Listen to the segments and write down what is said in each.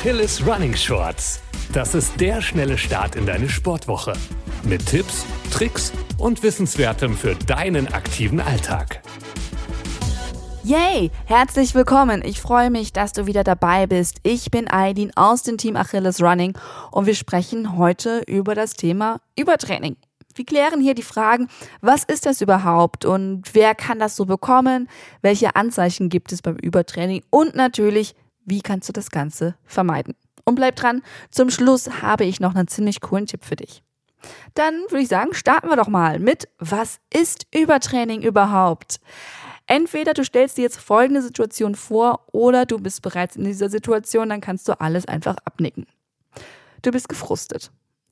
Achilles Running Shorts. Das ist der schnelle Start in deine Sportwoche. Mit Tipps, Tricks und Wissenswertem für deinen aktiven Alltag. Yay! Herzlich willkommen. Ich freue mich, dass du wieder dabei bist. Ich bin Aidin aus dem Team Achilles Running und wir sprechen heute über das Thema Übertraining. Wir klären hier die Fragen, was ist das überhaupt und wer kann das so bekommen? Welche Anzeichen gibt es beim Übertraining? Und natürlich, wie kannst du das Ganze vermeiden? Und bleib dran, zum Schluss habe ich noch einen ziemlich coolen Tipp für dich. Dann würde ich sagen, starten wir doch mal mit, was ist Übertraining überhaupt? Entweder du stellst dir jetzt folgende Situation vor oder du bist bereits in dieser Situation, dann kannst du alles einfach abnicken. Du bist gefrustet.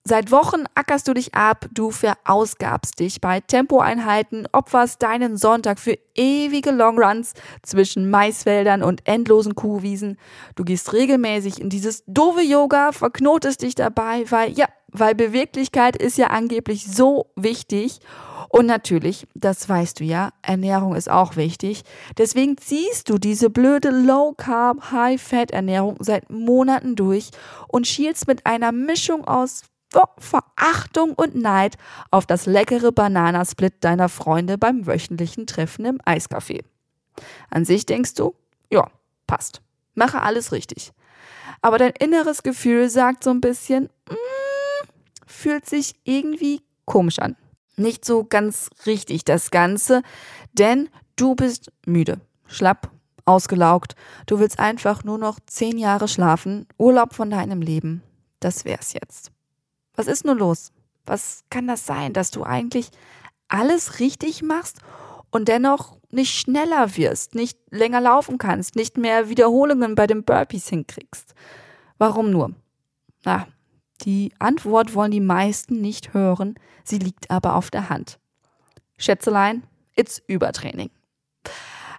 Seit Wochen ackerst du dich ab, du verausgabst dich bei Tempoeinheiten, opferst deinen Sonntag für ewige Longruns zwischen Maisfeldern und endlosen Kuhwiesen. Du gehst regelmäßig in dieses doofe Yoga, verknotest dich dabei, weil, ja, weil Beweglichkeit ist ja angeblich so wichtig. Und natürlich, das weißt du ja, Ernährung ist auch wichtig. Deswegen ziehst du diese blöde Low Carb, High Fat Ernährung seit Monaten durch und schielst mit einer Mischung aus Verachtung und Neid auf das leckere Bananasplit deiner Freunde beim wöchentlichen Treffen im Eiscafé. An sich denkst du, ja, passt. Mache alles richtig. Aber dein inneres Gefühl sagt so ein bisschen, mm, fühlt sich irgendwie komisch an. Nicht so ganz richtig das Ganze, denn du bist müde, schlapp, ausgelaugt. Du willst einfach nur noch zehn Jahre schlafen, Urlaub von deinem Leben. Das wär's jetzt. Was ist nur los? Was kann das sein, dass du eigentlich alles richtig machst und dennoch nicht schneller wirst, nicht länger laufen kannst, nicht mehr Wiederholungen bei den Burpees hinkriegst? Warum nur? Na, die Antwort wollen die meisten nicht hören, sie liegt aber auf der Hand. Schätzelein, it's Übertraining.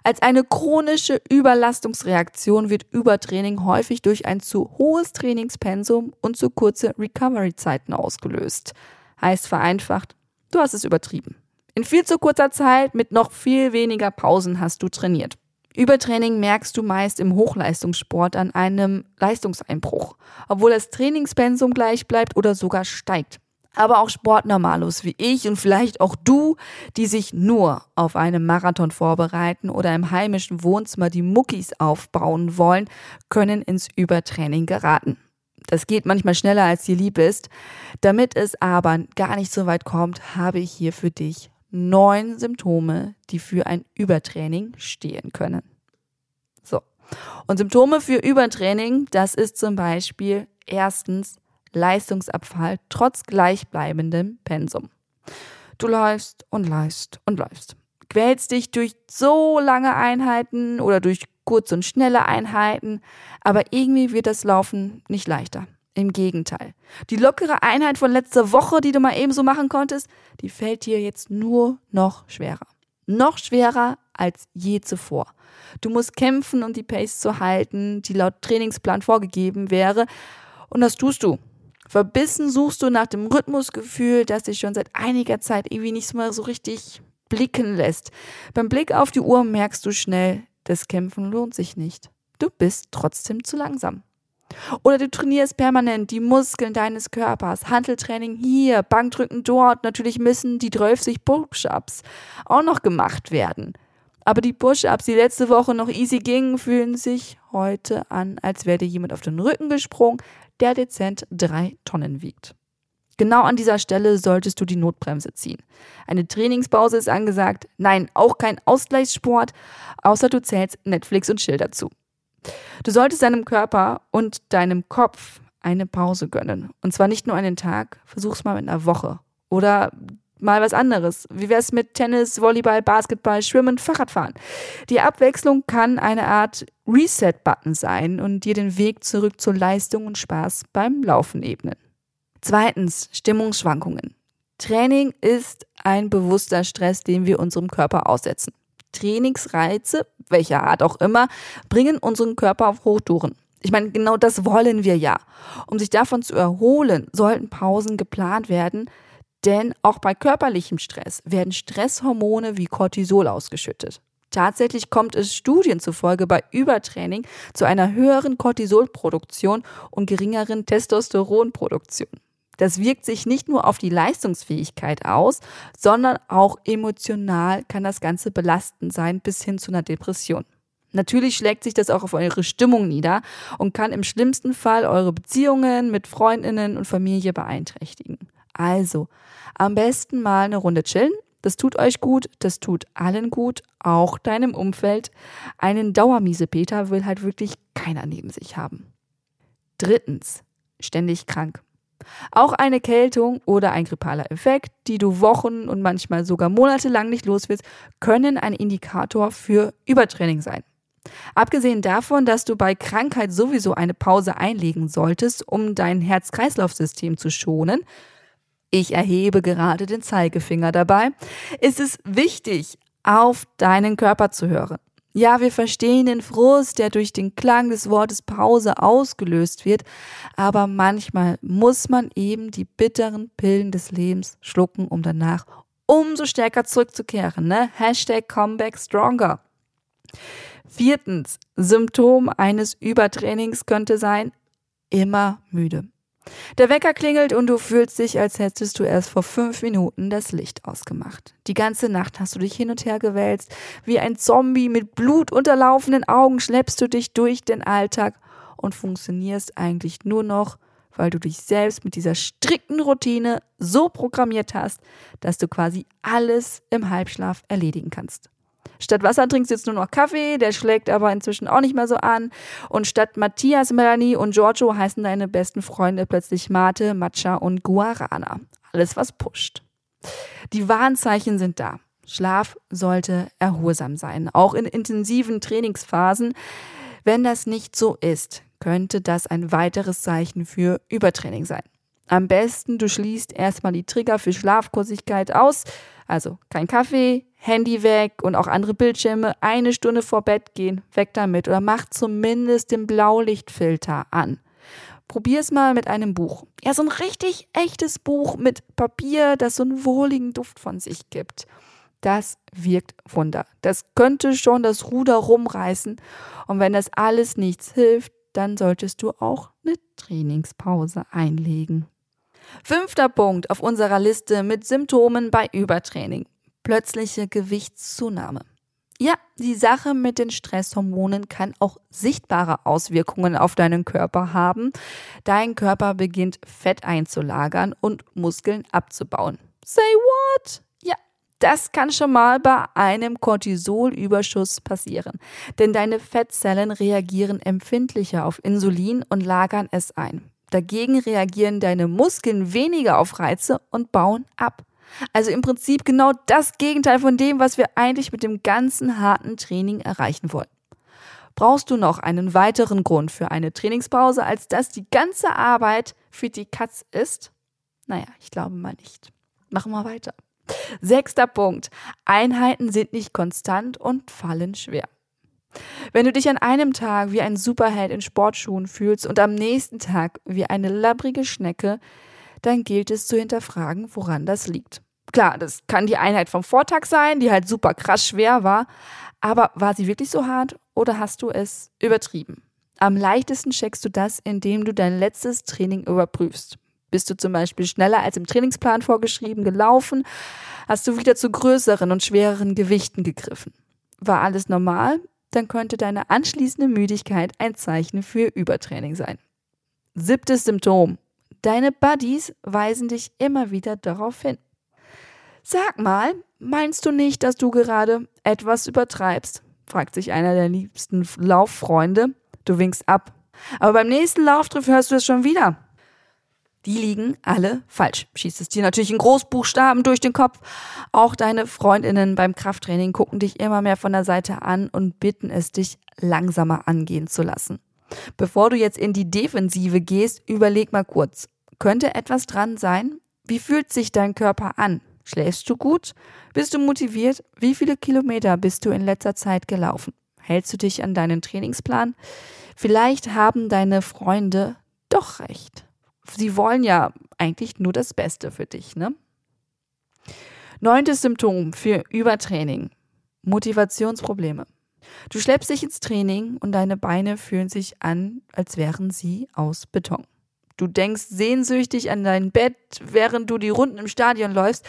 Als eine chronische Überlastungsreaktion wird Übertraining häufig durch ein zu hohes Trainingspensum und zu kurze Recovery-Zeiten ausgelöst. Heißt vereinfacht, du hast es übertrieben. In viel zu kurzer Zeit mit noch viel weniger Pausen hast du trainiert. Übertraining merkst du meist im Hochleistungssport an einem Leistungseinbruch, obwohl das Trainingspensum gleich bleibt oder sogar steigt aber auch Sportnormalos wie ich und vielleicht auch du, die sich nur auf einen Marathon vorbereiten oder im heimischen Wohnzimmer die Muckis aufbauen wollen, können ins Übertraining geraten. Das geht manchmal schneller, als dir lieb ist. Damit es aber gar nicht so weit kommt, habe ich hier für dich neun Symptome, die für ein Übertraining stehen können. So. Und Symptome für Übertraining, das ist zum Beispiel erstens Leistungsabfall trotz gleichbleibendem Pensum. Du läufst und läufst und läufst. Quälst dich durch so lange Einheiten oder durch kurze und schnelle Einheiten, aber irgendwie wird das Laufen nicht leichter. Im Gegenteil. Die lockere Einheit von letzter Woche, die du mal eben so machen konntest, die fällt dir jetzt nur noch schwerer. Noch schwerer als je zuvor. Du musst kämpfen, um die Pace zu halten, die laut Trainingsplan vorgegeben wäre. Und das tust du. Verbissen suchst du nach dem Rhythmusgefühl, das dich schon seit einiger Zeit irgendwie nicht mehr so richtig blicken lässt. Beim Blick auf die Uhr merkst du schnell, das Kämpfen lohnt sich nicht. Du bist trotzdem zu langsam. Oder du trainierst permanent die Muskeln deines Körpers. Handeltraining hier, Bankdrücken dort. Natürlich müssen die 30 Push-Ups auch noch gemacht werden. Aber die Push-Ups, die letzte Woche noch easy gingen, fühlen sich heute an, als wäre dir jemand auf den Rücken gesprungen, der dezent drei Tonnen wiegt. Genau an dieser Stelle solltest du die Notbremse ziehen. Eine Trainingspause ist angesagt. Nein, auch kein Ausgleichssport, außer du zählst Netflix und Chill dazu. Du solltest deinem Körper und deinem Kopf eine Pause gönnen. Und zwar nicht nur einen Tag, versuch's mal mit einer Woche. Oder mal was anderes. Wie wär's mit Tennis, Volleyball, Basketball, Schwimmen, Fahrradfahren? Die Abwechslung kann eine Art Reset-Button sein und dir den Weg zurück zur Leistung und Spaß beim Laufen ebnen. Zweitens, Stimmungsschwankungen. Training ist ein bewusster Stress, den wir unserem Körper aussetzen. Trainingsreize, welcher Art auch immer, bringen unseren Körper auf Hochtouren. Ich meine, genau das wollen wir ja. Um sich davon zu erholen, sollten Pausen geplant werden, denn auch bei körperlichem Stress werden Stresshormone wie Cortisol ausgeschüttet. Tatsächlich kommt es Studien zufolge bei Übertraining zu einer höheren Cortisolproduktion und geringeren Testosteronproduktion. Das wirkt sich nicht nur auf die Leistungsfähigkeit aus, sondern auch emotional kann das Ganze belastend sein bis hin zu einer Depression. Natürlich schlägt sich das auch auf eure Stimmung nieder und kann im schlimmsten Fall eure Beziehungen mit Freundinnen und Familie beeinträchtigen. Also, am besten mal eine Runde chillen. Das tut euch gut, das tut allen gut, auch deinem Umfeld. Einen Dauermiesepeter will halt wirklich keiner neben sich haben. Drittens, ständig krank. Auch eine Kältung oder ein grippaler Effekt, die du Wochen und manchmal sogar monatelang nicht los wirst, können ein Indikator für Übertraining sein. Abgesehen davon, dass du bei Krankheit sowieso eine Pause einlegen solltest, um dein Herz-Kreislauf-System zu schonen, ich erhebe gerade den Zeigefinger dabei, ist es wichtig, auf deinen Körper zu hören. Ja, wir verstehen den Frust, der durch den Klang des Wortes Pause ausgelöst wird, aber manchmal muss man eben die bitteren Pillen des Lebens schlucken, um danach umso stärker zurückzukehren. Ne? Hashtag Comeback Stronger. Viertens, Symptom eines Übertrainings könnte sein, immer müde. Der Wecker klingelt und du fühlst dich, als hättest du erst vor fünf Minuten das Licht ausgemacht. Die ganze Nacht hast du dich hin und her gewälzt. Wie ein Zombie mit blutunterlaufenden Augen schleppst du dich durch den Alltag und funktionierst eigentlich nur noch, weil du dich selbst mit dieser strikten Routine so programmiert hast, dass du quasi alles im Halbschlaf erledigen kannst. Statt Wasser trinkst du jetzt nur noch Kaffee, der schlägt aber inzwischen auch nicht mehr so an. Und statt Matthias, Melanie und Giorgio heißen deine besten Freunde plötzlich Mate, Matcha und Guarana. Alles, was pusht. Die Warnzeichen sind da. Schlaf sollte erholsam sein, auch in intensiven Trainingsphasen. Wenn das nicht so ist, könnte das ein weiteres Zeichen für Übertraining sein. Am besten, du schließt erstmal die Trigger für Schlafkursigkeit aus, also kein Kaffee, Handy weg und auch andere Bildschirme eine Stunde vor Bett gehen, weg damit oder mach zumindest den Blaulichtfilter an. Probier es mal mit einem Buch. Ja, so ein richtig echtes Buch mit Papier, das so einen wohligen Duft von sich gibt. Das wirkt Wunder. Das könnte schon das Ruder rumreißen. Und wenn das alles nichts hilft, dann solltest du auch eine Trainingspause einlegen. Fünfter Punkt auf unserer Liste mit Symptomen bei Übertraining plötzliche Gewichtszunahme. Ja, die Sache mit den Stresshormonen kann auch sichtbare Auswirkungen auf deinen Körper haben. Dein Körper beginnt Fett einzulagern und Muskeln abzubauen. Say what? Ja, das kann schon mal bei einem Cortisolüberschuss passieren, denn deine Fettzellen reagieren empfindlicher auf Insulin und lagern es ein. Dagegen reagieren deine Muskeln weniger auf Reize und bauen ab. Also im Prinzip genau das Gegenteil von dem, was wir eigentlich mit dem ganzen harten Training erreichen wollen. Brauchst du noch einen weiteren Grund für eine Trainingspause, als dass die ganze Arbeit für die Katz ist? Naja, ich glaube mal nicht. Machen wir weiter. Sechster Punkt. Einheiten sind nicht konstant und fallen schwer. Wenn du dich an einem Tag wie ein Superheld in Sportschuhen fühlst und am nächsten Tag wie eine labbrige Schnecke, dann gilt es zu hinterfragen, woran das liegt. Klar, das kann die Einheit vom Vortag sein, die halt super krass schwer war, aber war sie wirklich so hart oder hast du es übertrieben? Am leichtesten checkst du das, indem du dein letztes Training überprüfst. Bist du zum Beispiel schneller als im Trainingsplan vorgeschrieben gelaufen? Hast du wieder zu größeren und schwereren Gewichten gegriffen? War alles normal? Dann könnte deine anschließende Müdigkeit ein Zeichen für Übertraining sein. Siebtes Symptom. Deine Buddies weisen dich immer wieder darauf hin. Sag mal, meinst du nicht, dass du gerade etwas übertreibst? fragt sich einer der liebsten Lauffreunde. Du winkst ab. Aber beim nächsten Lauftreff hörst du es schon wieder. Die liegen alle falsch. Schießt es dir natürlich in Großbuchstaben durch den Kopf. Auch deine Freundinnen beim Krafttraining gucken dich immer mehr von der Seite an und bitten es dich langsamer angehen zu lassen. Bevor du jetzt in die Defensive gehst, überleg mal kurz. Könnte etwas dran sein? Wie fühlt sich dein Körper an? Schläfst du gut? Bist du motiviert? Wie viele Kilometer bist du in letzter Zeit gelaufen? Hältst du dich an deinen Trainingsplan? Vielleicht haben deine Freunde doch recht. Sie wollen ja eigentlich nur das Beste für dich, ne? Neuntes Symptom für Übertraining. Motivationsprobleme. Du schleppst dich ins Training und deine Beine fühlen sich an, als wären sie aus Beton. Du denkst sehnsüchtig an dein Bett, während du die Runden im Stadion läufst.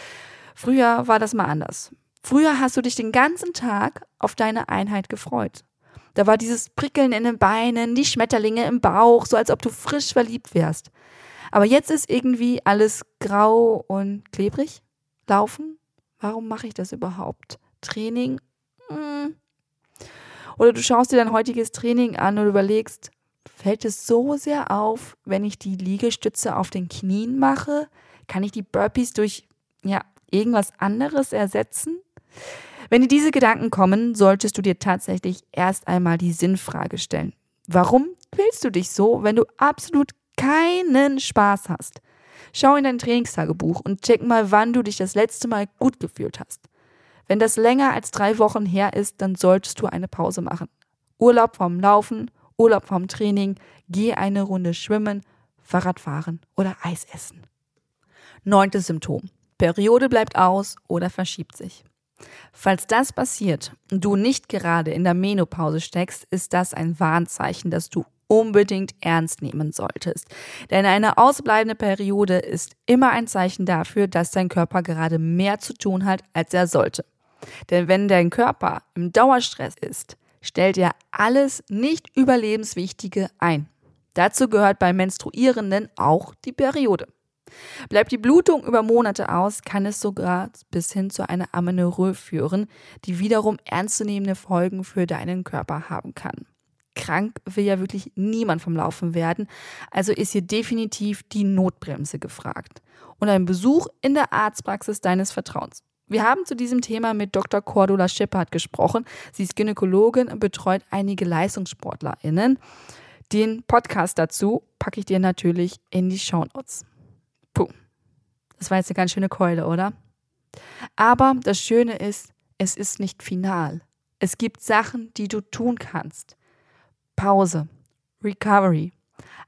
Früher war das mal anders. Früher hast du dich den ganzen Tag auf deine Einheit gefreut. Da war dieses Prickeln in den Beinen, die Schmetterlinge im Bauch, so als ob du frisch verliebt wärst. Aber jetzt ist irgendwie alles grau und klebrig. Laufen? Warum mache ich das überhaupt? Training? Oder du schaust dir dein heutiges Training an und überlegst, fällt es so sehr auf, wenn ich die Liegestütze auf den Knien mache? Kann ich die Burpees durch ja, irgendwas anderes ersetzen? Wenn dir diese Gedanken kommen, solltest du dir tatsächlich erst einmal die Sinnfrage stellen. Warum willst du dich so, wenn du absolut keinen Spaß hast? Schau in dein Trainingstagebuch und check mal, wann du dich das letzte Mal gut gefühlt hast. Wenn das länger als drei Wochen her ist, dann solltest du eine Pause machen. Urlaub vom Laufen, Urlaub vom Training, geh eine Runde schwimmen, Fahrrad fahren oder Eis essen. Neuntes Symptom. Periode bleibt aus oder verschiebt sich. Falls das passiert und du nicht gerade in der Menopause steckst, ist das ein Warnzeichen, das du unbedingt ernst nehmen solltest. Denn eine ausbleibende Periode ist immer ein Zeichen dafür, dass dein Körper gerade mehr zu tun hat, als er sollte. Denn wenn dein Körper im Dauerstress ist, stellt er alles nicht überlebenswichtige ein. Dazu gehört bei Menstruierenden auch die Periode. Bleibt die Blutung über Monate aus, kann es sogar bis hin zu einer Amenorrhoe führen, die wiederum ernstzunehmende Folgen für deinen Körper haben kann. Krank will ja wirklich niemand vom Laufen werden, also ist hier definitiv die Notbremse gefragt und ein Besuch in der Arztpraxis deines Vertrauens. Wir haben zu diesem Thema mit Dr. Cordula Schippert gesprochen. Sie ist Gynäkologin und betreut einige LeistungssportlerInnen. Den Podcast dazu packe ich dir natürlich in die Shownotes. Puh, das war jetzt eine ganz schöne Keule, oder? Aber das Schöne ist, es ist nicht final. Es gibt Sachen, die du tun kannst. Pause, Recovery.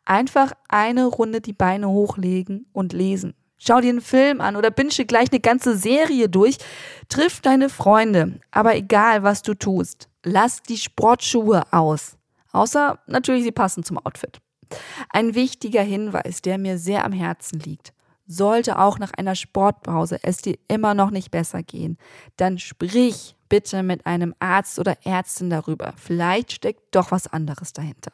Einfach eine Runde die Beine hochlegen und lesen. Schau dir einen Film an oder binsche gleich eine ganze Serie durch. Triff deine Freunde. Aber egal, was du tust, lass die Sportschuhe aus. Außer natürlich, sie passen zum Outfit. Ein wichtiger Hinweis, der mir sehr am Herzen liegt. Sollte auch nach einer Sportpause es dir immer noch nicht besser gehen, dann sprich bitte mit einem Arzt oder Ärztin darüber. Vielleicht steckt doch was anderes dahinter.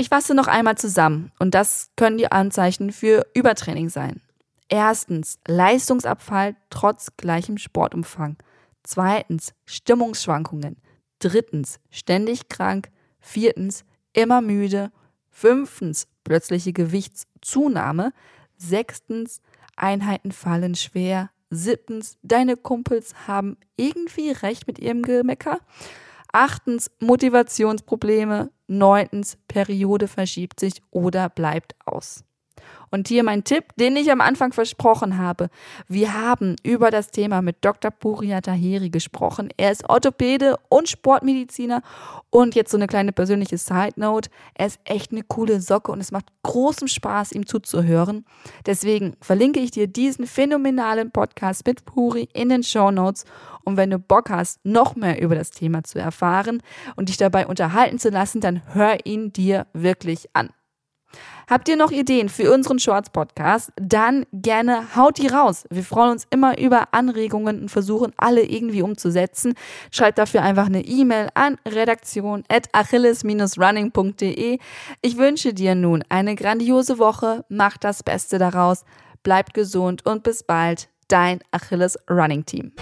Ich fasse noch einmal zusammen und das können die Anzeichen für Übertraining sein. Erstens Leistungsabfall trotz gleichem Sportumfang. Zweitens Stimmungsschwankungen. Drittens ständig krank. Viertens immer müde. Fünftens plötzliche Gewichtszunahme. Sechstens, Einheiten fallen schwer. Siebtens, deine Kumpels haben irgendwie recht mit ihrem Gemecker. Achtens, Motivationsprobleme. Neuntens, Periode verschiebt sich oder bleibt aus. Und hier mein Tipp, den ich am Anfang versprochen habe. Wir haben über das Thema mit Dr. Puria Tahiri gesprochen. Er ist Orthopäde und Sportmediziner. Und jetzt so eine kleine persönliche Side Note. Er ist echt eine coole Socke und es macht großen Spaß, ihm zuzuhören. Deswegen verlinke ich dir diesen phänomenalen Podcast mit Puri in den Show Notes. Und wenn du Bock hast, noch mehr über das Thema zu erfahren und dich dabei unterhalten zu lassen, dann hör ihn dir wirklich an. Habt ihr noch Ideen für unseren Shorts-Podcast? Dann gerne haut die raus. Wir freuen uns immer über Anregungen und versuchen alle irgendwie umzusetzen. Schreibt dafür einfach eine E-Mail an redaktion.achilles-running.de. Ich wünsche dir nun eine grandiose Woche. Mach das Beste daraus. Bleibt gesund und bis bald. Dein Achilles Running Team.